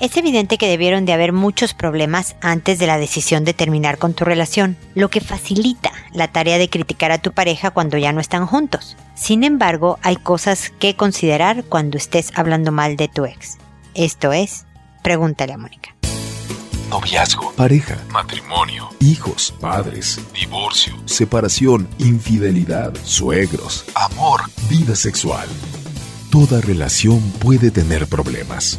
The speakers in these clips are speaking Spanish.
Es evidente que debieron de haber muchos problemas antes de la decisión de terminar con tu relación, lo que facilita la tarea de criticar a tu pareja cuando ya no están juntos. Sin embargo, hay cosas que considerar cuando estés hablando mal de tu ex. Esto es, pregúntale a Mónica. Noviazgo, pareja, matrimonio, hijos, padres, divorcio, separación, infidelidad, suegros, amor, vida sexual. Toda relación puede tener problemas,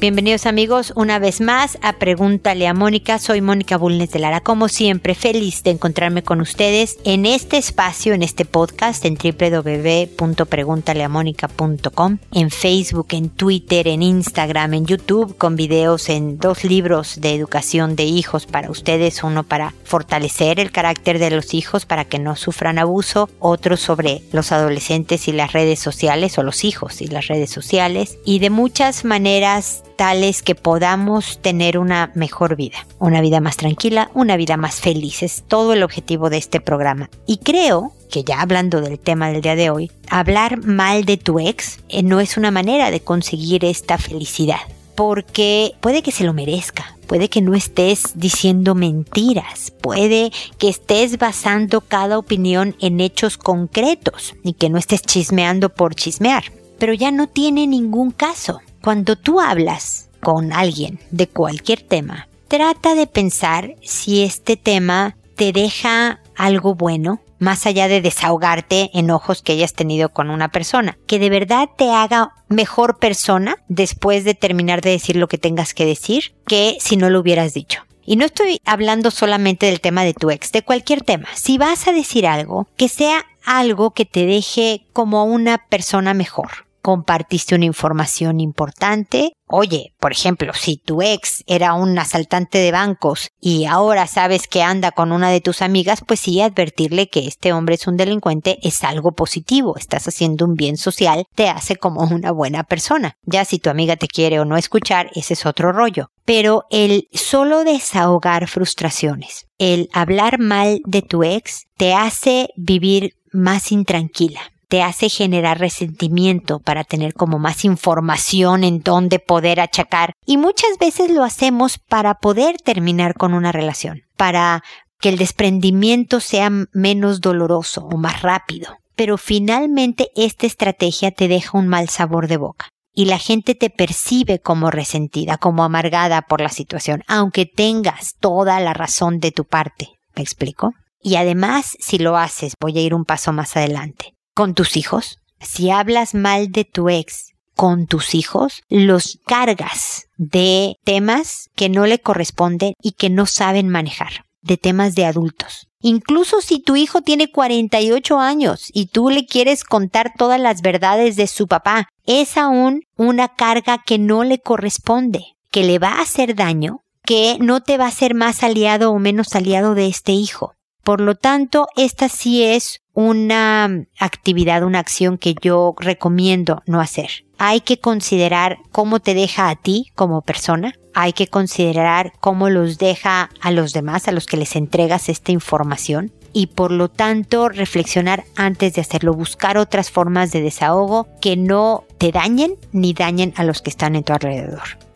Bienvenidos amigos una vez más a Pregúntale a Mónica. Soy Mónica Bulnes de Lara. Como siempre, feliz de encontrarme con ustedes en este espacio, en este podcast, en www.preguntaleamónica.com, en Facebook, en Twitter, en Instagram, en YouTube, con videos en dos libros de educación de hijos para ustedes. Uno para fortalecer el carácter de los hijos para que no sufran abuso, otro sobre los adolescentes y las redes sociales o los hijos y las redes sociales y de muchas maneras tales que podamos tener una mejor vida, una vida más tranquila, una vida más feliz. Es todo el objetivo de este programa. Y creo que ya hablando del tema del día de hoy, hablar mal de tu ex eh, no es una manera de conseguir esta felicidad. Porque puede que se lo merezca, puede que no estés diciendo mentiras, puede que estés basando cada opinión en hechos concretos y que no estés chismeando por chismear. Pero ya no tiene ningún caso. Cuando tú hablas con alguien de cualquier tema, trata de pensar si este tema te deja algo bueno, más allá de desahogarte enojos que hayas tenido con una persona, que de verdad te haga mejor persona después de terminar de decir lo que tengas que decir que si no lo hubieras dicho. Y no estoy hablando solamente del tema de tu ex, de cualquier tema. Si vas a decir algo, que sea algo que te deje como una persona mejor compartiste una información importante. Oye, por ejemplo, si tu ex era un asaltante de bancos y ahora sabes que anda con una de tus amigas, pues sí, advertirle que este hombre es un delincuente es algo positivo. Estás haciendo un bien social, te hace como una buena persona. Ya si tu amiga te quiere o no escuchar, ese es otro rollo. Pero el solo desahogar frustraciones, el hablar mal de tu ex, te hace vivir más intranquila te hace generar resentimiento para tener como más información en donde poder achacar. Y muchas veces lo hacemos para poder terminar con una relación, para que el desprendimiento sea menos doloroso o más rápido. Pero finalmente esta estrategia te deja un mal sabor de boca y la gente te percibe como resentida, como amargada por la situación, aunque tengas toda la razón de tu parte. ¿Me explico? Y además, si lo haces, voy a ir un paso más adelante con tus hijos. Si hablas mal de tu ex con tus hijos, los cargas de temas que no le corresponden y que no saben manejar, de temas de adultos. Incluso si tu hijo tiene 48 años y tú le quieres contar todas las verdades de su papá, es aún una carga que no le corresponde, que le va a hacer daño, que no te va a ser más aliado o menos aliado de este hijo. Por lo tanto, esta sí es una actividad, una acción que yo recomiendo no hacer. Hay que considerar cómo te deja a ti como persona, hay que considerar cómo los deja a los demás, a los que les entregas esta información y por lo tanto reflexionar antes de hacerlo, buscar otras formas de desahogo que no te dañen ni dañen a los que están en tu alrededor.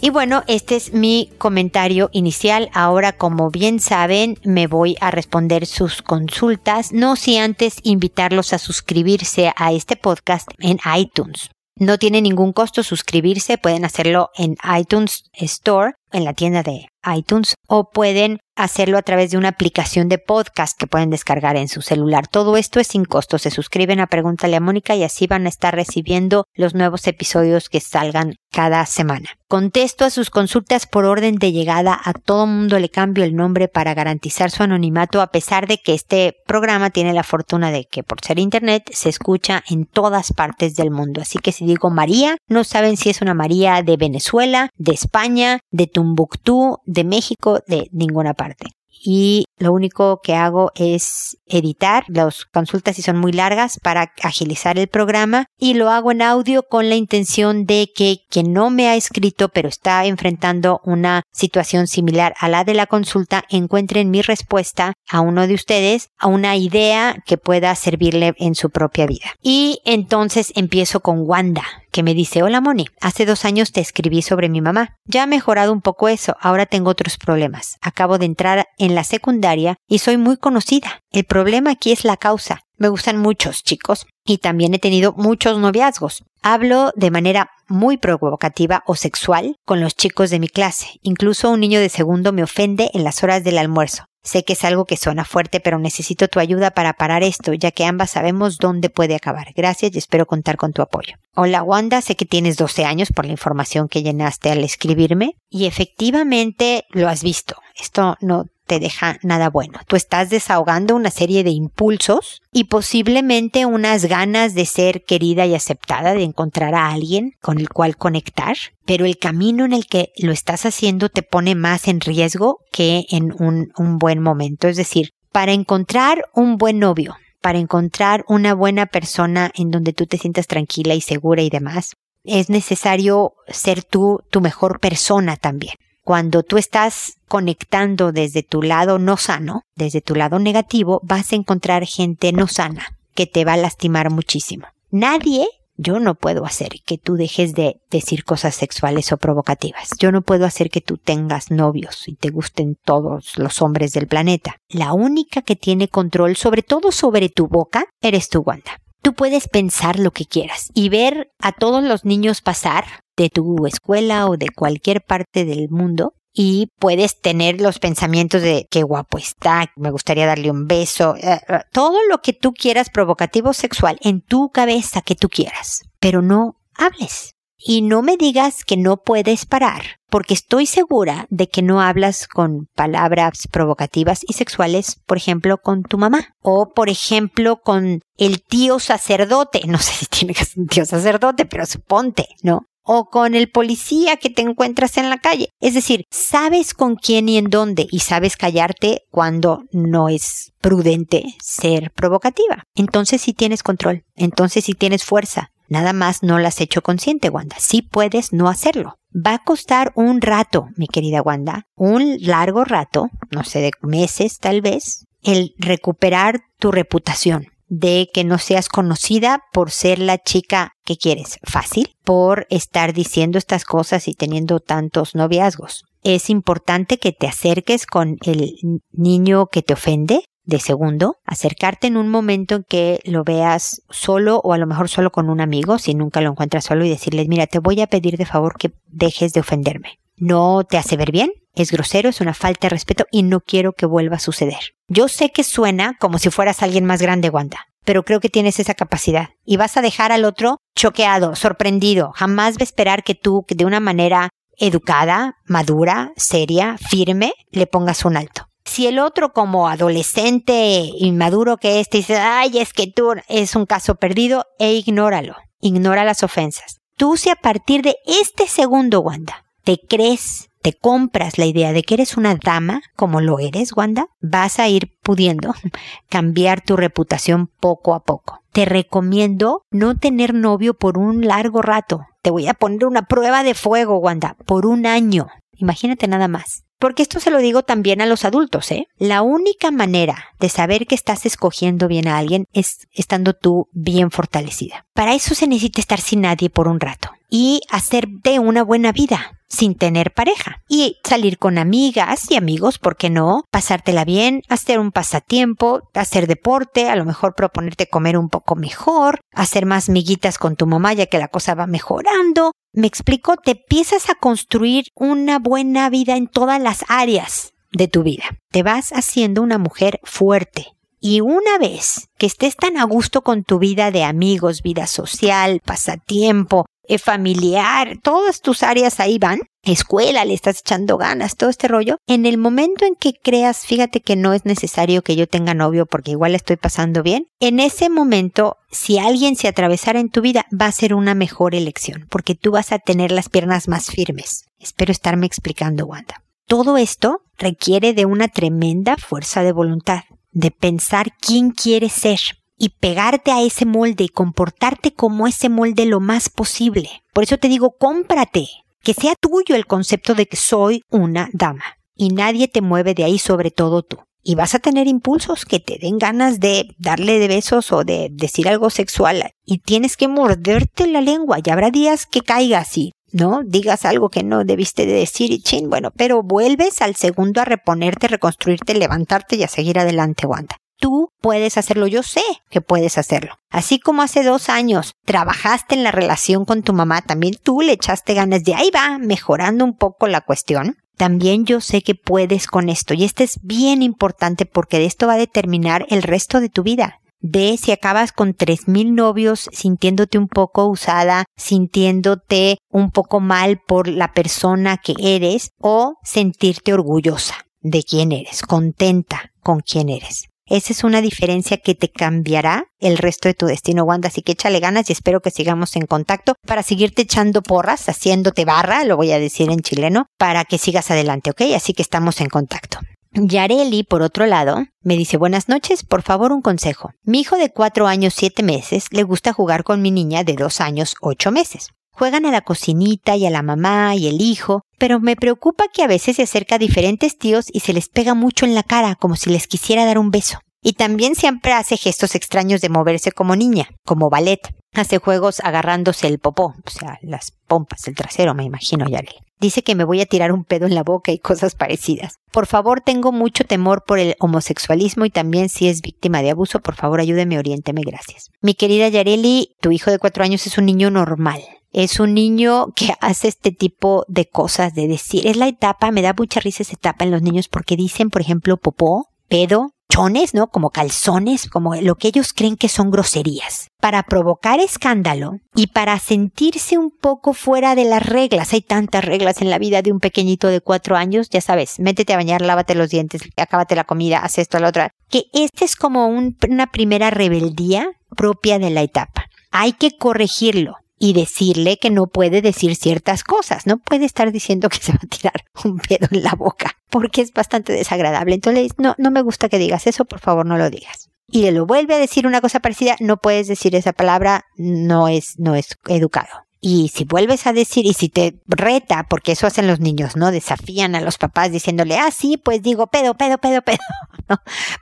Y bueno, este es mi comentario inicial. Ahora, como bien saben, me voy a responder sus consultas, no si antes invitarlos a suscribirse a este podcast en iTunes. No tiene ningún costo suscribirse, pueden hacerlo en iTunes Store, en la tienda de iTunes, o pueden hacerlo a través de una aplicación de podcast que pueden descargar en su celular. Todo esto es sin costo. Se suscriben a Pregúntale a Mónica y así van a estar recibiendo los nuevos episodios que salgan cada semana. Contesto a sus consultas por orden de llegada. A todo mundo le cambio el nombre para garantizar su anonimato a pesar de que este programa tiene la fortuna de que por ser internet se escucha en todas partes del mundo. Así que si digo María, no saben si es una María de Venezuela, de España, de Tumbuctú, de México, de ninguna parte. Y Lo único que hago es editar las consultas si son muy largas para agilizar el programa y lo hago en audio con la intención de que quien no me ha escrito pero está enfrentando una situación similar a la de la consulta encuentre en mi respuesta a uno de ustedes a una idea que pueda servirle en su propia vida. Y entonces empiezo con Wanda, que me dice, hola Moni, hace dos años te escribí sobre mi mamá. Ya ha mejorado un poco eso, ahora tengo otros problemas. Acabo de entrar en la secundaria y soy muy conocida. El problema aquí es la causa. Me gustan muchos chicos y también he tenido muchos noviazgos. Hablo de manera muy provocativa o sexual con los chicos de mi clase. Incluso un niño de segundo me ofende en las horas del almuerzo. Sé que es algo que suena fuerte, pero necesito tu ayuda para parar esto, ya que ambas sabemos dónde puede acabar. Gracias y espero contar con tu apoyo. Hola Wanda, sé que tienes 12 años por la información que llenaste al escribirme y efectivamente lo has visto. Esto no te deja nada bueno. Tú estás desahogando una serie de impulsos y posiblemente unas ganas de ser querida y aceptada, de encontrar a alguien con el cual conectar, pero el camino en el que lo estás haciendo te pone más en riesgo que en un, un buen momento. Es decir, para encontrar un buen novio, para encontrar una buena persona en donde tú te sientas tranquila y segura y demás, es necesario ser tú tu mejor persona también cuando tú estás conectando desde tu lado no sano, desde tu lado negativo, vas a encontrar gente no sana que te va a lastimar muchísimo. Nadie, yo no puedo hacer que tú dejes de decir cosas sexuales o provocativas. Yo no puedo hacer que tú tengas novios y te gusten todos los hombres del planeta. La única que tiene control sobre todo sobre tu boca eres tu Wanda. Tú puedes pensar lo que quieras y ver a todos los niños pasar de tu escuela o de cualquier parte del mundo y puedes tener los pensamientos de qué guapo está, me gustaría darle un beso, eh, eh, todo lo que tú quieras provocativo sexual en tu cabeza que tú quieras, pero no hables. Y no me digas que no puedes parar, porque estoy segura de que no hablas con palabras provocativas y sexuales, por ejemplo, con tu mamá, o por ejemplo, con el tío sacerdote, no sé si tiene que ser un tío sacerdote, pero suponte, ¿no? O con el policía que te encuentras en la calle. Es decir, sabes con quién y en dónde y sabes callarte cuando no es prudente ser provocativa. Entonces sí tienes control, entonces sí tienes fuerza. Nada más no la has hecho consciente, Wanda. Sí puedes no hacerlo. Va a costar un rato, mi querida Wanda, un largo rato, no sé, de meses tal vez, el recuperar tu reputación de que no seas conocida por ser la chica que quieres. Fácil, por estar diciendo estas cosas y teniendo tantos noviazgos. Es importante que te acerques con el niño que te ofende, de segundo, acercarte en un momento en que lo veas solo o a lo mejor solo con un amigo, si nunca lo encuentras solo, y decirles, mira, te voy a pedir de favor que dejes de ofenderme. No te hace ver bien, es grosero, es una falta de respeto y no quiero que vuelva a suceder. Yo sé que suena como si fueras alguien más grande, Wanda, pero creo que tienes esa capacidad y vas a dejar al otro choqueado, sorprendido. Jamás va a esperar que tú, de una manera educada, madura, seria, firme, le pongas un alto. Si el otro como adolescente inmaduro que es te dice, ay, es que tú es un caso perdido, e ignóralo. Ignora las ofensas. Tú si a partir de este segundo, Wanda, te crees te compras la idea de que eres una dama, como lo eres, Wanda, vas a ir pudiendo cambiar tu reputación poco a poco. Te recomiendo no tener novio por un largo rato. Te voy a poner una prueba de fuego, Wanda, por un año. Imagínate nada más. Porque esto se lo digo también a los adultos, ¿eh? La única manera de saber que estás escogiendo bien a alguien es estando tú bien fortalecida. Para eso se necesita estar sin nadie por un rato y hacerte una buena vida sin tener pareja y salir con amigas y amigos, ¿por qué no? Pasártela bien, hacer un pasatiempo, hacer deporte, a lo mejor proponerte comer un poco mejor, hacer más miguitas con tu mamá ya que la cosa va mejorando. Me explico, te empiezas a construir una buena vida en todas las áreas de tu vida. Te vas haciendo una mujer fuerte, y una vez que estés tan a gusto con tu vida de amigos, vida social, pasatiempo, eh, familiar, todas tus áreas ahí van, escuela, le estás echando ganas, todo este rollo, en el momento en que creas, fíjate que no es necesario que yo tenga novio porque igual estoy pasando bien, en ese momento, si alguien se atravesara en tu vida, va a ser una mejor elección, porque tú vas a tener las piernas más firmes. Espero estarme explicando, Wanda. Todo esto requiere de una tremenda fuerza de voluntad, de pensar quién quieres ser y pegarte a ese molde y comportarte como ese molde lo más posible. Por eso te digo, cómprate, que sea tuyo el concepto de que soy una dama y nadie te mueve de ahí sobre todo tú. Y vas a tener impulsos que te den ganas de darle de besos o de decir algo sexual y tienes que morderte la lengua y habrá días que caigas y ¿no? Digas algo que no debiste de decir y chin, bueno, pero vuelves al segundo a reponerte, reconstruirte, levantarte y a seguir adelante, Wanda. Tú puedes hacerlo, yo sé que puedes hacerlo. Así como hace dos años trabajaste en la relación con tu mamá, también tú le echaste ganas de ahí va, mejorando un poco la cuestión también yo sé que puedes con esto. Y este es bien importante porque de esto va a determinar el resto de tu vida. Ve si acabas con tres mil novios sintiéndote un poco usada, sintiéndote un poco mal por la persona que eres o sentirte orgullosa de quién eres, contenta con quién eres. Esa es una diferencia que te cambiará el resto de tu destino, Wanda. Así que échale ganas y espero que sigamos en contacto para seguirte echando porras, haciéndote barra, lo voy a decir en chileno, para que sigas adelante, ¿ok? Así que estamos en contacto. Yareli, por otro lado, me dice buenas noches, por favor un consejo. Mi hijo de cuatro años siete meses le gusta jugar con mi niña de dos años ocho meses. Juegan a la cocinita y a la mamá y el hijo, pero me preocupa que a veces se acerca a diferentes tíos y se les pega mucho en la cara como si les quisiera dar un beso. Y también siempre hace gestos extraños de moverse como niña, como ballet. Hace juegos agarrándose el popó, o sea, las pompas, el trasero, me imagino, Yarel. Dice que me voy a tirar un pedo en la boca y cosas parecidas. Por favor, tengo mucho temor por el homosexualismo y también si es víctima de abuso, por favor ayúdeme, oriénteme, gracias. Mi querida Yareli, tu hijo de cuatro años es un niño normal es un niño que hace este tipo de cosas, de decir, es la etapa, me da mucha risa esa etapa en los niños porque dicen, por ejemplo, popó, pedo, chones, ¿no? Como calzones, como lo que ellos creen que son groserías, para provocar escándalo y para sentirse un poco fuera de las reglas. Hay tantas reglas en la vida de un pequeñito de cuatro años, ya sabes, métete a bañar, lávate los dientes, acábate la comida, haz esto, lo otro. Que este es como una primera rebeldía propia de la etapa. Hay que corregirlo y decirle que no puede decir ciertas cosas. No puede estar diciendo que se va a tirar un pedo en la boca porque es bastante desagradable. Entonces, no, no me gusta que digas eso, por favor no lo digas. Y le lo vuelve a decir una cosa parecida, no puedes decir esa palabra, no es, no es educado. Y si vuelves a decir, y si te reta, porque eso hacen los niños, ¿no? Desafían a los papás diciéndole, ah, sí, pues digo, pedo, pedo, pedo, pedo, ¿no?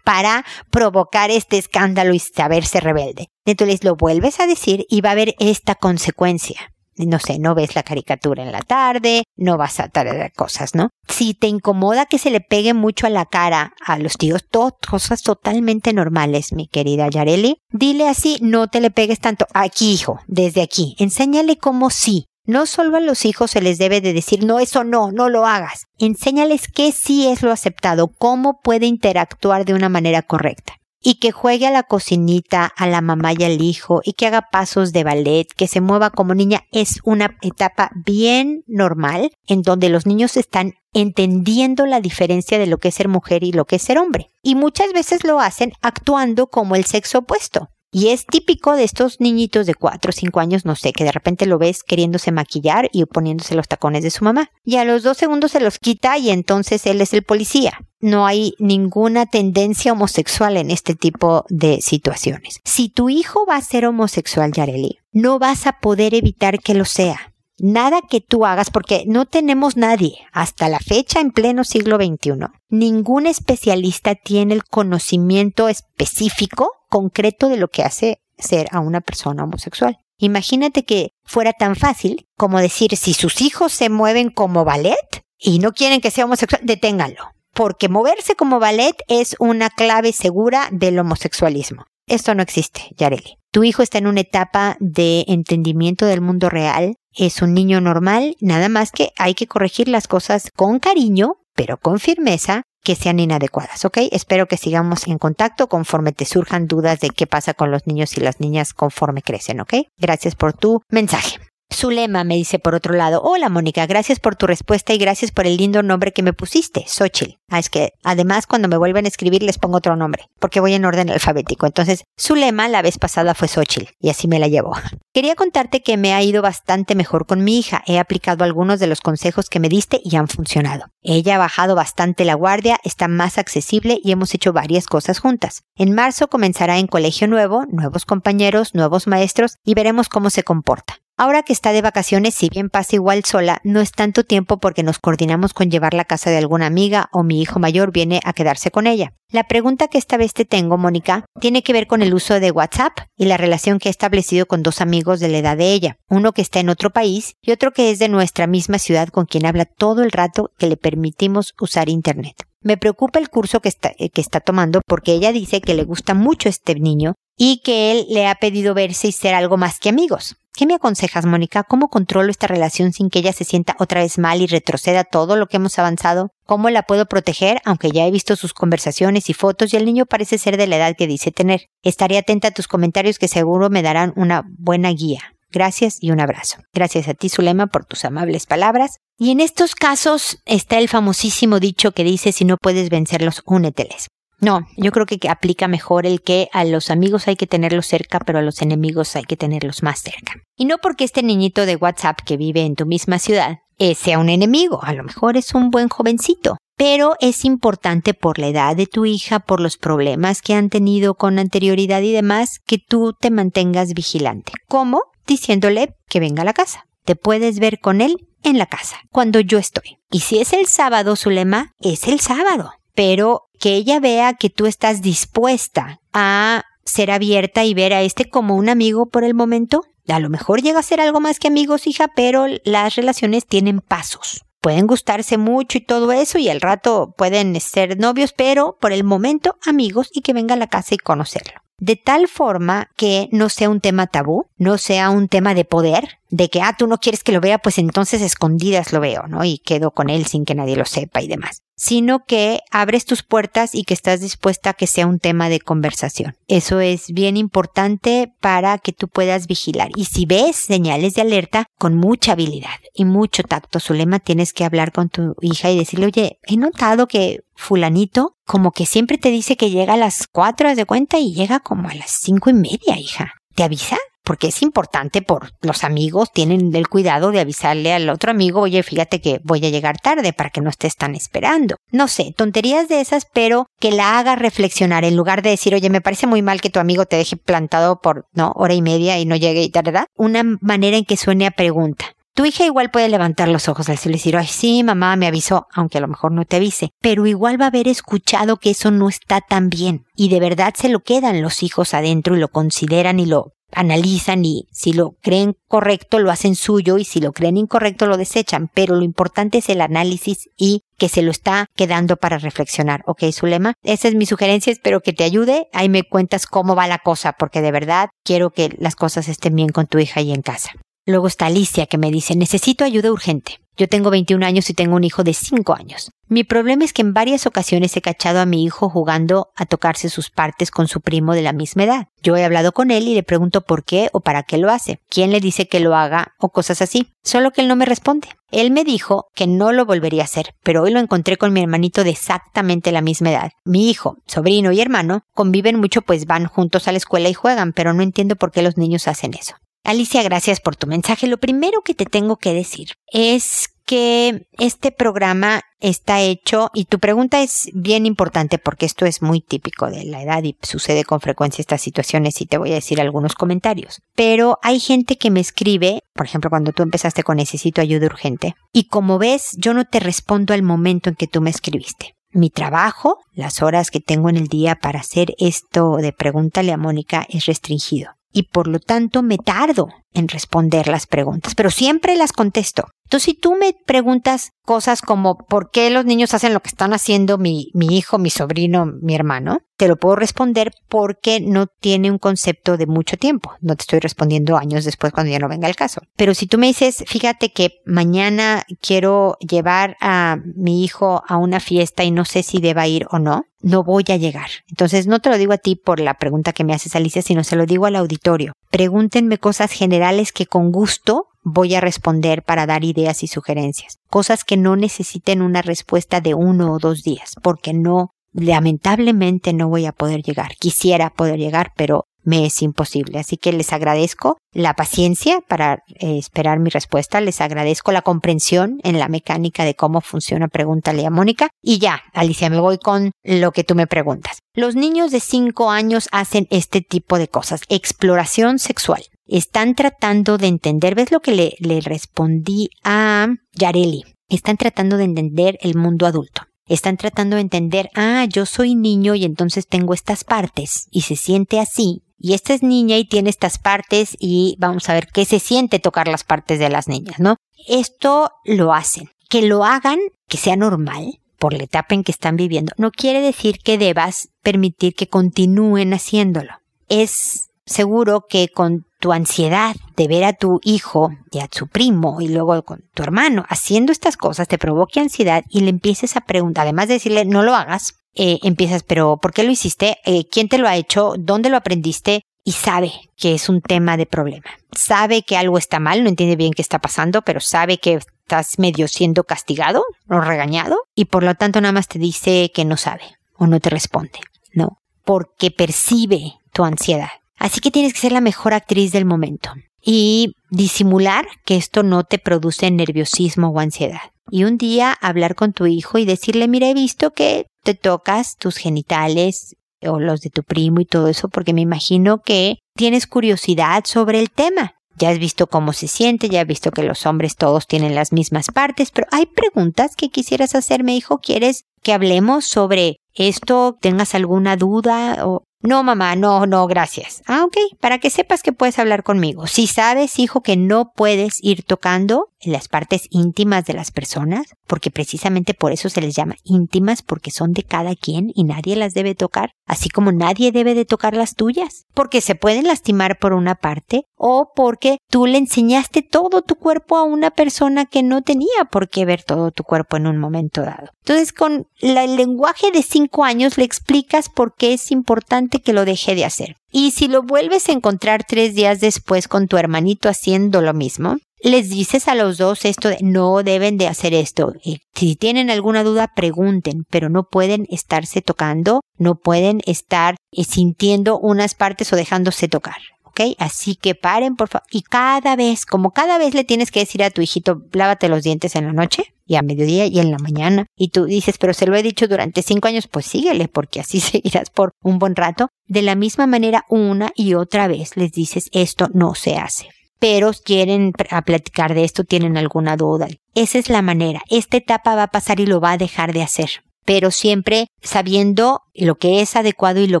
Para provocar este escándalo y saberse rebelde. Entonces lo vuelves a decir y va a haber esta consecuencia no sé, no ves la caricatura en la tarde, no vas a traer cosas, ¿no? Si te incomoda que se le pegue mucho a la cara a los tíos, todo, cosas totalmente normales, mi querida Yareli, dile así, no te le pegues tanto. Aquí, hijo, desde aquí, enséñale cómo sí. No solo a los hijos se les debe de decir, no, eso no, no lo hagas. Enséñales qué sí es lo aceptado, cómo puede interactuar de una manera correcta y que juegue a la cocinita, a la mamá y al hijo, y que haga pasos de ballet, que se mueva como niña, es una etapa bien normal en donde los niños están entendiendo la diferencia de lo que es ser mujer y lo que es ser hombre. Y muchas veces lo hacen actuando como el sexo opuesto. Y es típico de estos niñitos de 4 o 5 años, no sé, que de repente lo ves queriéndose maquillar y poniéndose los tacones de su mamá. Y a los dos segundos se los quita y entonces él es el policía. No hay ninguna tendencia homosexual en este tipo de situaciones. Si tu hijo va a ser homosexual, Yareli, no vas a poder evitar que lo sea. Nada que tú hagas, porque no tenemos nadie, hasta la fecha en pleno siglo XXI, ningún especialista tiene el conocimiento específico concreto de lo que hace ser a una persona homosexual. Imagínate que fuera tan fácil como decir si sus hijos se mueven como ballet y no quieren que sea homosexual, deténganlo. Porque moverse como ballet es una clave segura del homosexualismo. Esto no existe, Yareli. Tu hijo está en una etapa de entendimiento del mundo real, es un niño normal, nada más que hay que corregir las cosas con cariño, pero con firmeza, que sean inadecuadas, ¿ok? Espero que sigamos en contacto conforme te surjan dudas de qué pasa con los niños y las niñas conforme crecen, ¿ok? Gracias por tu mensaje. Zulema me dice por otro lado, hola Mónica, gracias por tu respuesta y gracias por el lindo nombre que me pusiste, Xochitl. Ah, es que además cuando me vuelven a escribir les pongo otro nombre, porque voy en orden alfabético. Entonces, Zulema la vez pasada fue Xochitl y así me la llevó. Quería contarte que me ha ido bastante mejor con mi hija. He aplicado algunos de los consejos que me diste y han funcionado. Ella ha bajado bastante la guardia, está más accesible y hemos hecho varias cosas juntas. En marzo comenzará en colegio nuevo, nuevos compañeros, nuevos maestros y veremos cómo se comporta. Ahora que está de vacaciones, si bien pasa igual sola, no es tanto tiempo porque nos coordinamos con llevar la casa de alguna amiga o mi hijo mayor viene a quedarse con ella. La pregunta que esta vez te tengo, Mónica, tiene que ver con el uso de WhatsApp y la relación que he establecido con dos amigos de la edad de ella, uno que está en otro país y otro que es de nuestra misma ciudad con quien habla todo el rato que le permitimos usar Internet. Me preocupa el curso que está, que está tomando porque ella dice que le gusta mucho este niño y que él le ha pedido verse y ser algo más que amigos. ¿Qué me aconsejas, Mónica? ¿Cómo controlo esta relación sin que ella se sienta otra vez mal y retroceda todo lo que hemos avanzado? ¿Cómo la puedo proteger? Aunque ya he visto sus conversaciones y fotos y el niño parece ser de la edad que dice tener. Estaré atenta a tus comentarios que seguro me darán una buena guía. Gracias y un abrazo. Gracias a ti, Zulema, por tus amables palabras. Y en estos casos está el famosísimo dicho que dice si no puedes vencerlos, úneteles. No, yo creo que aplica mejor el que a los amigos hay que tenerlos cerca, pero a los enemigos hay que tenerlos más cerca. Y no porque este niñito de WhatsApp que vive en tu misma ciudad eh, sea un enemigo, a lo mejor es un buen jovencito, pero es importante por la edad de tu hija, por los problemas que han tenido con anterioridad y demás, que tú te mantengas vigilante. ¿Cómo? Diciéndole que venga a la casa. Te puedes ver con él en la casa, cuando yo estoy. Y si es el sábado, su lema es el sábado pero que ella vea que tú estás dispuesta a ser abierta y ver a este como un amigo por el momento. A lo mejor llega a ser algo más que amigos, hija, pero las relaciones tienen pasos. Pueden gustarse mucho y todo eso y al rato pueden ser novios, pero por el momento amigos y que venga a la casa y conocerlo de tal forma que no sea un tema tabú, no sea un tema de poder, de que, ah, tú no quieres que lo vea, pues entonces escondidas lo veo, ¿no? Y quedo con él sin que nadie lo sepa y demás. Sino que abres tus puertas y que estás dispuesta a que sea un tema de conversación. Eso es bien importante para que tú puedas vigilar. Y si ves señales de alerta, con mucha habilidad y mucho tacto, Zulema, tienes que hablar con tu hija y decirle, oye, he notado que fulanito como que siempre te dice que llega a las cuatro de cuenta y llega como a las cinco y media, hija. ¿Te avisa? Porque es importante por los amigos, tienen el cuidado de avisarle al otro amigo, oye, fíjate que voy a llegar tarde para que no estés tan esperando. No sé, tonterías de esas, pero que la haga reflexionar en lugar de decir, oye, me parece muy mal que tu amigo te deje plantado por, no, hora y media y no llegue y ¿verdad? Una manera en que suene a pregunta. Tu hija igual puede levantar los ojos al cielo y decir, ay, sí, mamá me avisó, aunque a lo mejor no te avise, pero igual va a haber escuchado que eso no está tan bien y de verdad se lo quedan los hijos adentro y lo consideran y lo analizan y si lo creen correcto lo hacen suyo y si lo creen incorrecto lo desechan, pero lo importante es el análisis y que se lo está quedando para reflexionar. Ok, Zulema, esa es mi sugerencia, espero que te ayude. Ahí me cuentas cómo va la cosa, porque de verdad quiero que las cosas estén bien con tu hija y en casa. Luego está Alicia que me dice, necesito ayuda urgente. Yo tengo 21 años y tengo un hijo de 5 años. Mi problema es que en varias ocasiones he cachado a mi hijo jugando a tocarse sus partes con su primo de la misma edad. Yo he hablado con él y le pregunto por qué o para qué lo hace, quién le dice que lo haga o cosas así. Solo que él no me responde. Él me dijo que no lo volvería a hacer, pero hoy lo encontré con mi hermanito de exactamente la misma edad. Mi hijo, sobrino y hermano conviven mucho pues van juntos a la escuela y juegan, pero no entiendo por qué los niños hacen eso. Alicia, gracias por tu mensaje. Lo primero que te tengo que decir es que este programa está hecho y tu pregunta es bien importante porque esto es muy típico de la edad y sucede con frecuencia estas situaciones y te voy a decir algunos comentarios. Pero hay gente que me escribe, por ejemplo, cuando tú empezaste con necesito ayuda urgente y como ves yo no te respondo al momento en que tú me escribiste. Mi trabajo, las horas que tengo en el día para hacer esto de pregúntale a Mónica es restringido y por lo tanto me tardo en responder las preguntas, pero siempre las contesto. Entonces, si tú me preguntas cosas como ¿por qué los niños hacen lo que están haciendo mi, hijo, mi sobrino, mi hermano? Te lo puedo responder porque no tiene un concepto de mucho tiempo. No te estoy respondiendo años después cuando ya no venga el caso. Pero si tú me dices, fíjate que mañana quiero llevar a mi hijo a una fiesta y no sé si deba ir o no, no voy a llegar. Entonces no te lo digo a ti por la pregunta que me haces Alicia, sino se lo digo al auditorio. Pregúntenme cosas generales que con gusto voy a responder para dar ideas y sugerencias. Cosas que no necesiten una respuesta de uno o dos días, porque no, lamentablemente no voy a poder llegar. Quisiera poder llegar, pero me es imposible. Así que les agradezco la paciencia para eh, esperar mi respuesta, les agradezco la comprensión en la mecánica de cómo funciona Pregúntale a Mónica. Y ya, Alicia, me voy con lo que tú me preguntas. Los niños de 5 años hacen este tipo de cosas, exploración sexual. Están tratando de entender, ¿ves lo que le, respondí a Yareli? Están tratando de entender el mundo adulto están tratando de entender, ah, yo soy niño y entonces tengo estas partes y se siente así y esta es niña y tiene estas partes y vamos a ver qué se siente tocar las partes de las niñas, ¿no? Esto lo hacen. Que lo hagan, que sea normal, por la etapa en que están viviendo, no quiere decir que debas permitir que continúen haciéndolo. Es seguro que con tu ansiedad de ver a tu hijo y a su primo y luego con tu hermano haciendo estas cosas te provoque ansiedad y le empieces a preguntar, además de decirle no lo hagas, eh, empiezas, pero ¿por qué lo hiciste? Eh, ¿Quién te lo ha hecho? ¿Dónde lo aprendiste? Y sabe que es un tema de problema. Sabe que algo está mal, no entiende bien qué está pasando, pero sabe que estás medio siendo castigado o regañado y por lo tanto nada más te dice que no sabe o no te responde. No, porque percibe tu ansiedad. Así que tienes que ser la mejor actriz del momento y disimular que esto no te produce nerviosismo o ansiedad. Y un día hablar con tu hijo y decirle, mira, he visto que te tocas tus genitales o los de tu primo y todo eso, porque me imagino que tienes curiosidad sobre el tema. Ya has visto cómo se siente, ya has visto que los hombres todos tienen las mismas partes, pero hay preguntas que quisieras hacerme, hijo. ¿Quieres que hablemos sobre esto? ¿Tengas alguna duda? O no, mamá, no, no, gracias. Ah, ok, para que sepas que puedes hablar conmigo. Si sabes, hijo, que no puedes ir tocando las partes íntimas de las personas, porque precisamente por eso se les llama íntimas, porque son de cada quien y nadie las debe tocar, así como nadie debe de tocar las tuyas, porque se pueden lastimar por una parte o porque tú le enseñaste todo tu cuerpo a una persona que no tenía por qué ver todo tu cuerpo en un momento dado. Entonces, con el lenguaje de cinco años le explicas por qué es importante que lo deje de hacer. Y si lo vuelves a encontrar tres días después con tu hermanito haciendo lo mismo, les dices a los dos esto de no deben de hacer esto. Y si tienen alguna duda, pregunten, pero no pueden estarse tocando, no pueden estar eh, sintiendo unas partes o dejándose tocar. ¿Ok? Así que paren, por favor. Y cada vez, como cada vez le tienes que decir a tu hijito, lávate los dientes en la noche y a mediodía y en la mañana. Y tú dices, pero se lo he dicho durante cinco años, pues síguele, porque así seguirás por un buen rato. De la misma manera, una y otra vez les dices, esto no se hace pero quieren a platicar de esto, tienen alguna duda. Esa es la manera. Esta etapa va a pasar y lo va a dejar de hacer. Pero siempre sabiendo lo que es adecuado y lo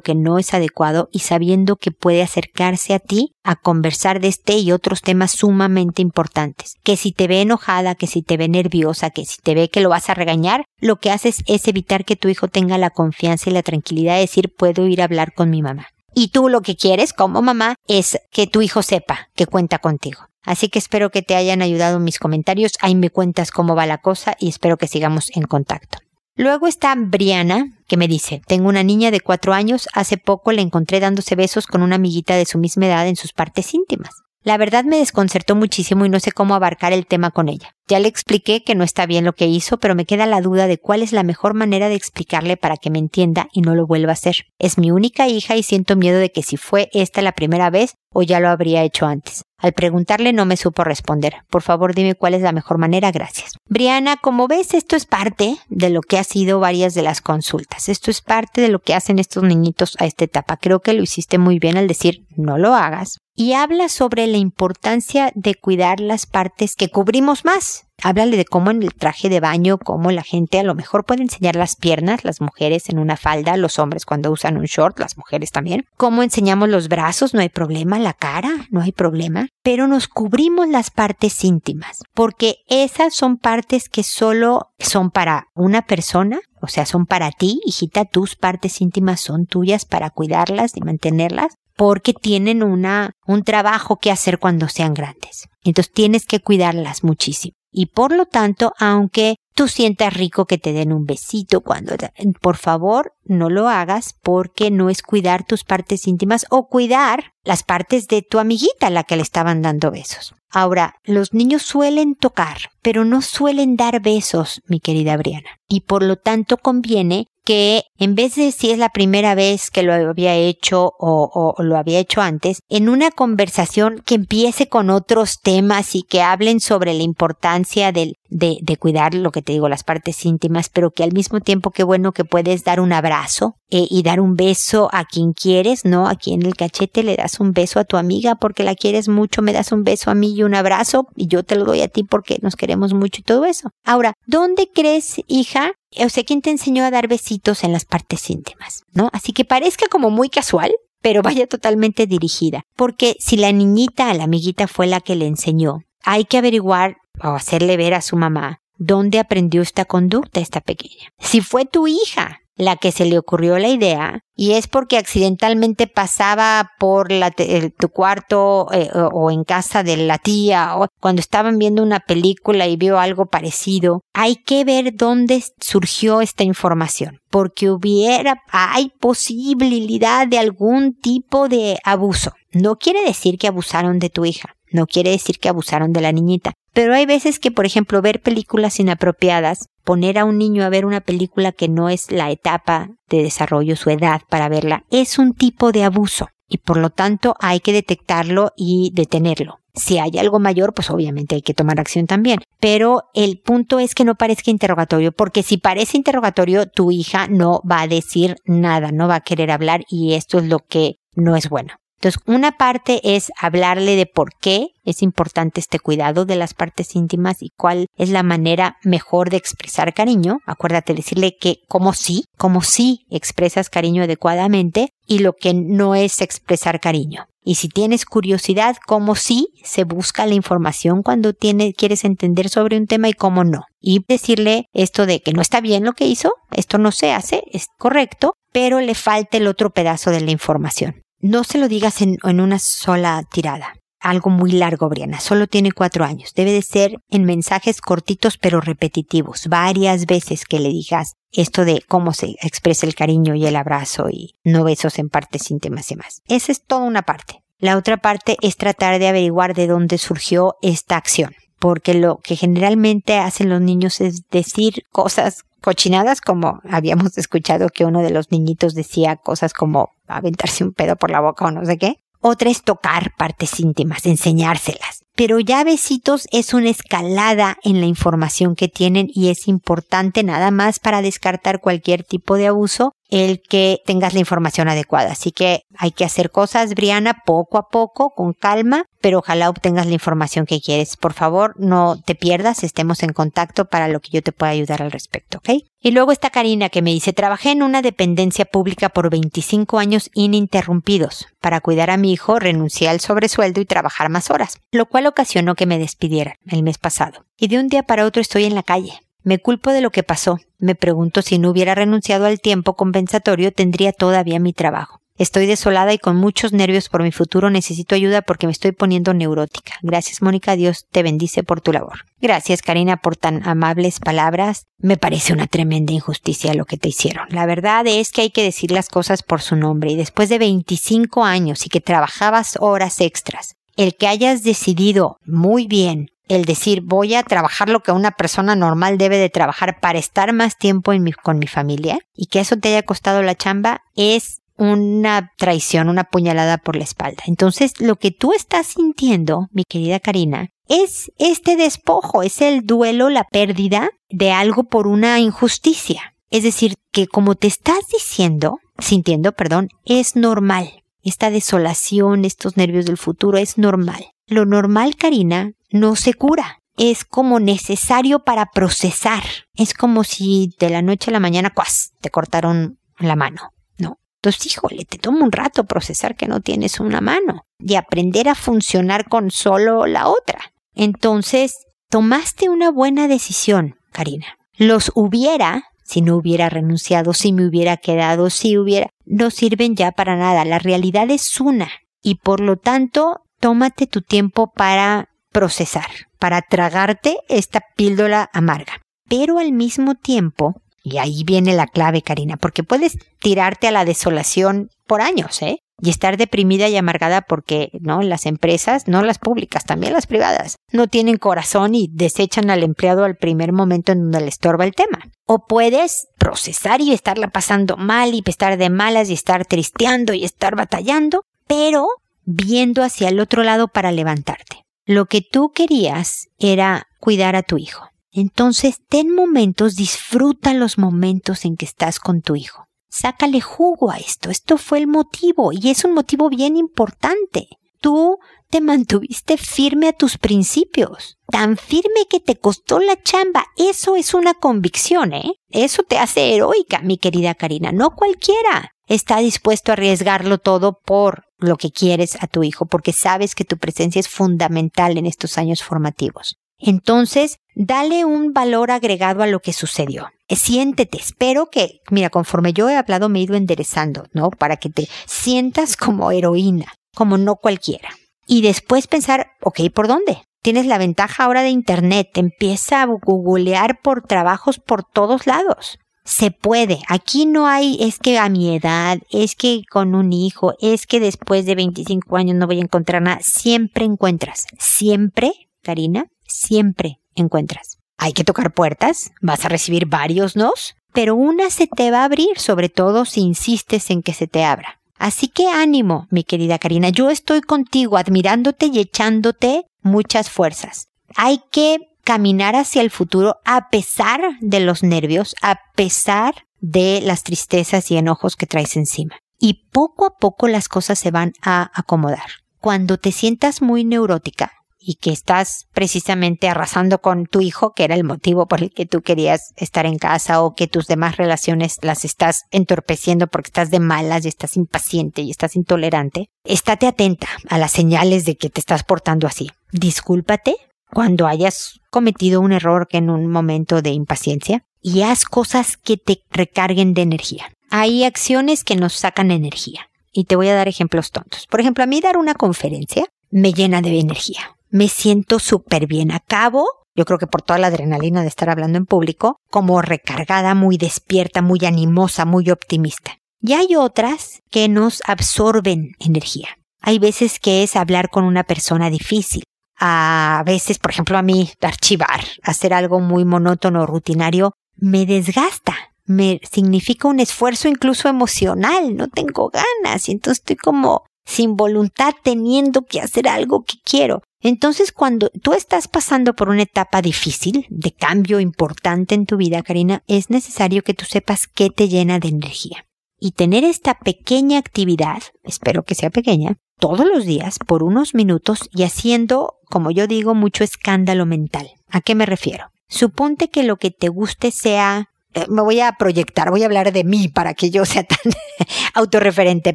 que no es adecuado y sabiendo que puede acercarse a ti a conversar de este y otros temas sumamente importantes. Que si te ve enojada, que si te ve nerviosa, que si te ve que lo vas a regañar, lo que haces es evitar que tu hijo tenga la confianza y la tranquilidad de decir puedo ir a hablar con mi mamá. Y tú lo que quieres como mamá es que tu hijo sepa que cuenta contigo. Así que espero que te hayan ayudado mis comentarios. Ahí me cuentas cómo va la cosa y espero que sigamos en contacto. Luego está Briana, que me dice, tengo una niña de cuatro años, hace poco le encontré dándose besos con una amiguita de su misma edad en sus partes íntimas. La verdad me desconcertó muchísimo y no sé cómo abarcar el tema con ella. Ya le expliqué que no está bien lo que hizo, pero me queda la duda de cuál es la mejor manera de explicarle para que me entienda y no lo vuelva a hacer. Es mi única hija y siento miedo de que si fue esta la primera vez o ya lo habría hecho antes. Al preguntarle no me supo responder. Por favor dime cuál es la mejor manera, gracias. Briana, como ves, esto es parte de lo que ha sido varias de las consultas. Esto es parte de lo que hacen estos niñitos a esta etapa. Creo que lo hiciste muy bien al decir no lo hagas y habla sobre la importancia de cuidar las partes que cubrimos más. Háblale de cómo en el traje de baño, cómo la gente a lo mejor puede enseñar las piernas, las mujeres en una falda, los hombres cuando usan un short, las mujeres también. Cómo enseñamos los brazos, no hay problema, la cara, no hay problema. Pero nos cubrimos las partes íntimas, porque esas son partes que solo son para una persona o sea, son para ti, hijita, tus partes íntimas son tuyas para cuidarlas y mantenerlas, porque tienen una, un trabajo que hacer cuando sean grandes. Entonces tienes que cuidarlas muchísimo. Y por lo tanto, aunque tú sientas rico que te den un besito cuando, por favor, no lo hagas porque no es cuidar tus partes íntimas o cuidar las partes de tu amiguita a la que le estaban dando besos. Ahora, los niños suelen tocar, pero no suelen dar besos, mi querida Briana. Y por lo tanto conviene que en vez de si es la primera vez que lo había hecho o, lo había hecho antes, en una conversación que empiece con otros temas y que hablen sobre la importancia del, de, de cuidar lo que te digo, las partes íntimas, pero que al mismo tiempo qué bueno que puedes dar un abrazo eh, y dar un beso a quien quieres, ¿no? Aquí en el cachete le das un beso a tu amiga porque la quieres mucho, me das un beso a mí y un abrazo y yo te lo doy a ti porque nos queremos mucho y todo eso. Ahora, ¿dónde crees, hija, o sea, ¿quién te enseñó a dar besitos en las partes íntimas? ¿No? Así que parezca como muy casual, pero vaya totalmente dirigida. Porque si la niñita, la amiguita fue la que le enseñó, hay que averiguar o hacerle ver a su mamá dónde aprendió esta conducta esta pequeña. Si fue tu hija la que se le ocurrió la idea y es porque accidentalmente pasaba por la tu cuarto eh, o, en casa de la tía o cuando estaban viendo una película y vio algo parecido, hay que ver dónde surgió esta información, porque hubiera, hay posibilidad de algún tipo de abuso. No quiere decir que abusaron de tu hija, no quiere decir que abusaron de la niñita, pero hay veces que, por ejemplo, ver películas inapropiadas, poner a un niño a ver una película que no es la etapa de desarrollo, su edad para verla, es un tipo de abuso y por lo tanto hay que detectarlo y detenerlo. Si hay algo mayor, pues obviamente hay que tomar acción también. Pero el punto es que no parezca interrogatorio, porque si parece interrogatorio, tu hija no va a decir nada, no va a querer hablar y esto es lo que no es bueno. Entonces, una parte es hablarle de por qué es importante este cuidado de las partes íntimas y cuál es la manera mejor de expresar cariño. Acuérdate decirle que como sí, como sí expresas cariño adecuadamente y lo que no es expresar cariño. Y si tienes curiosidad, cómo sí se busca la información cuando tiene, quieres entender sobre un tema y cómo no. Y decirle esto de que no está bien lo que hizo, esto no se hace, es correcto, pero le falta el otro pedazo de la información. No se lo digas en, una sola tirada. Algo muy largo, Briana. Solo tiene cuatro años. Debe de ser en mensajes cortitos pero repetitivos. Varias veces que le digas esto de cómo se expresa el cariño y el abrazo y no besos en partes íntimas y más. Esa es toda una parte. La otra parte es tratar de averiguar de dónde surgió esta acción. Porque lo que generalmente hacen los niños es decir cosas cochinadas, como habíamos escuchado que uno de los niñitos decía cosas como aventarse un pedo por la boca o no sé qué. Otra es tocar partes íntimas, enseñárselas. Pero ya besitos es una escalada en la información que tienen y es importante nada más para descartar cualquier tipo de abuso el que tengas la información adecuada. Así que hay que hacer cosas, Briana, poco a poco, con calma, pero ojalá obtengas la información que quieres. Por favor, no te pierdas, estemos en contacto para lo que yo te pueda ayudar al respecto, ¿ok? Y luego está Karina que me dice, trabajé en una dependencia pública por 25 años ininterrumpidos. Para cuidar a mi hijo, renuncié al sobresueldo y trabajar más horas, lo cual ocasionó que me despidieran el mes pasado. Y de un día para otro estoy en la calle. Me culpo de lo que pasó. Me pregunto si no hubiera renunciado al tiempo compensatorio tendría todavía mi trabajo. Estoy desolada y con muchos nervios por mi futuro. Necesito ayuda porque me estoy poniendo neurótica. Gracias, Mónica. Dios te bendice por tu labor. Gracias, Karina, por tan amables palabras. Me parece una tremenda injusticia lo que te hicieron. La verdad es que hay que decir las cosas por su nombre y después de 25 años y que trabajabas horas extras, el que hayas decidido muy bien el decir voy a trabajar lo que una persona normal debe de trabajar para estar más tiempo con mi familia y que eso te haya costado la chamba es una traición, una puñalada por la espalda. Entonces, lo que tú estás sintiendo, mi querida Karina, es este despojo, es el duelo, la pérdida de algo por una injusticia. Es decir, que como te estás diciendo, sintiendo, perdón, es normal. Esta desolación, estos nervios del futuro es normal. Lo normal, Karina, no se cura. Es como necesario para procesar. Es como si de la noche a la mañana, ¡cuas! te cortaron la mano. No. Entonces, híjole, te toma un rato procesar que no tienes una mano y aprender a funcionar con solo la otra. Entonces, tomaste una buena decisión, Karina. Los hubiera, si no hubiera renunciado, si me hubiera quedado, si hubiera, no sirven ya para nada. La realidad es una. Y por lo tanto, tómate tu tiempo para procesar, para tragarte esta píldora amarga. Pero al mismo tiempo, y ahí viene la clave, Karina, porque puedes tirarte a la desolación por años, ¿eh? y estar deprimida y amargada porque no las empresas, no las públicas, también las privadas, no tienen corazón y desechan al empleado al primer momento en donde le estorba el tema. O puedes procesar y estarla pasando mal y estar de malas y estar tristeando y estar batallando, pero viendo hacia el otro lado para levantarte. Lo que tú querías era cuidar a tu hijo. Entonces, ten momentos, disfruta los momentos en que estás con tu hijo sácale jugo a esto. Esto fue el motivo y es un motivo bien importante. Tú te mantuviste firme a tus principios, tan firme que te costó la chamba. Eso es una convicción, ¿eh? Eso te hace heroica, mi querida Karina. No cualquiera está dispuesto a arriesgarlo todo por lo que quieres a tu hijo, porque sabes que tu presencia es fundamental en estos años formativos. Entonces, dale un valor agregado a lo que sucedió. Siéntete, espero que, mira, conforme yo he hablado me he ido enderezando, ¿no? Para que te sientas como heroína, como no cualquiera. Y después pensar, ok, ¿por dónde? Tienes la ventaja ahora de Internet, empieza a googlear por trabajos por todos lados. Se puede. Aquí no hay, es que a mi edad, es que con un hijo, es que después de 25 años no voy a encontrar nada. Siempre encuentras. Siempre, Karina, siempre encuentras. Hay que tocar puertas, vas a recibir varios nos, pero una se te va a abrir, sobre todo si insistes en que se te abra. Así que ánimo, mi querida Karina, yo estoy contigo, admirándote y echándote muchas fuerzas. Hay que caminar hacia el futuro a pesar de los nervios, a pesar de las tristezas y enojos que traes encima. Y poco a poco las cosas se van a acomodar. Cuando te sientas muy neurótica, y que estás precisamente arrasando con tu hijo, que era el motivo por el que tú querías estar en casa o que tus demás relaciones las estás entorpeciendo porque estás de malas y estás impaciente y estás intolerante, estate atenta a las señales de que te estás portando así. Discúlpate cuando hayas cometido un error que en un momento de impaciencia y haz cosas que te recarguen de energía. Hay acciones que nos sacan energía. Y te voy a dar ejemplos tontos. Por ejemplo, a mí dar una conferencia me llena de energía me siento súper bien. Acabo, yo creo que por toda la adrenalina de estar hablando en público, como recargada, muy despierta, muy animosa, muy optimista. Y hay otras que nos absorben energía. Hay veces que es hablar con una persona difícil. A veces, por ejemplo, a mí, archivar, hacer algo muy monótono, rutinario, me desgasta. Me significa un esfuerzo incluso emocional. No tengo ganas y entonces estoy como sin voluntad teniendo que hacer algo que quiero. Entonces, cuando tú estás pasando por una etapa difícil, de cambio importante en tu vida, Karina, es necesario que tú sepas qué te llena de energía. Y tener esta pequeña actividad, espero que sea pequeña, todos los días por unos minutos y haciendo, como yo digo, mucho escándalo mental. ¿A qué me refiero? Suponte que lo que te guste sea eh, me voy a proyectar, voy a hablar de mí para que yo sea tan autorreferente,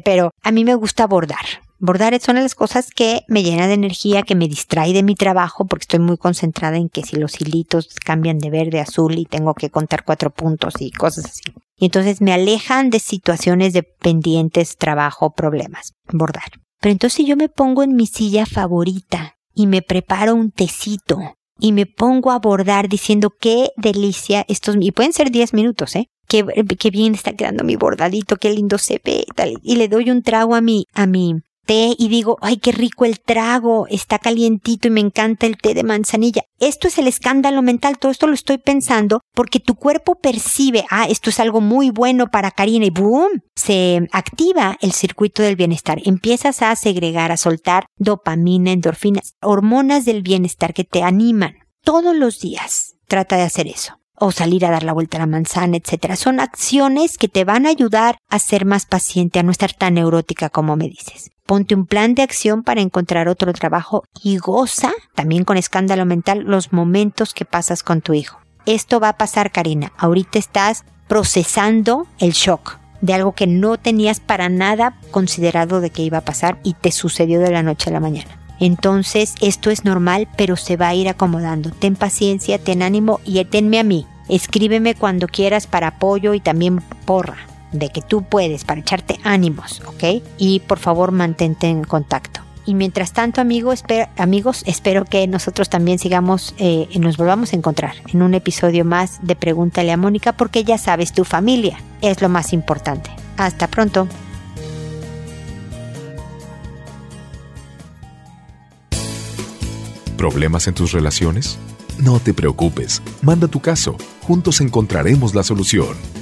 pero a mí me gusta bordar. Bordar de las cosas que me llena de energía, que me distrae de mi trabajo porque estoy muy concentrada en que si los hilitos cambian de verde a azul y tengo que contar cuatro puntos y cosas así. Y entonces me alejan de situaciones de pendientes, trabajo, problemas. Bordar. Pero entonces si yo me pongo en mi silla favorita y me preparo un tecito y me pongo a bordar diciendo qué delicia estos, y pueden ser 10 minutos, ¿eh? Qué, qué bien está quedando mi bordadito, qué lindo se ve, tal, y le doy un trago a mi, a mi té y digo, ay, qué rico el trago, está calientito y me encanta el té de manzanilla. Esto es el escándalo mental, todo esto lo estoy pensando porque tu cuerpo percibe, ah, esto es algo muy bueno para Karina y boom, se activa el circuito del bienestar. Empiezas a segregar, a soltar dopamina, endorfinas, hormonas del bienestar que te animan. Todos los días trata de hacer eso o salir a dar la vuelta a la manzana, etcétera. Son acciones que te van a ayudar a ser más paciente, a no estar tan neurótica como me dices. Ponte un plan de acción para encontrar otro trabajo y goza, también con escándalo mental, los momentos que pasas con tu hijo. Esto va a pasar, Karina. Ahorita estás procesando el shock de algo que no tenías para nada considerado de que iba a pasar y te sucedió de la noche a la mañana. Entonces, esto es normal, pero se va a ir acomodando. Ten paciencia, ten ánimo y tenme a mí. Escríbeme cuando quieras para apoyo y también porra de que tú puedes para echarte ánimos, ¿ok? Y por favor mantente en contacto. Y mientras tanto, amigos, espero que nosotros también sigamos eh, y nos volvamos a encontrar en un episodio más de Pregúntale a Mónica, porque ya sabes, tu familia es lo más importante. Hasta pronto. ¿Problemas en tus relaciones? No te preocupes, manda tu caso, juntos encontraremos la solución.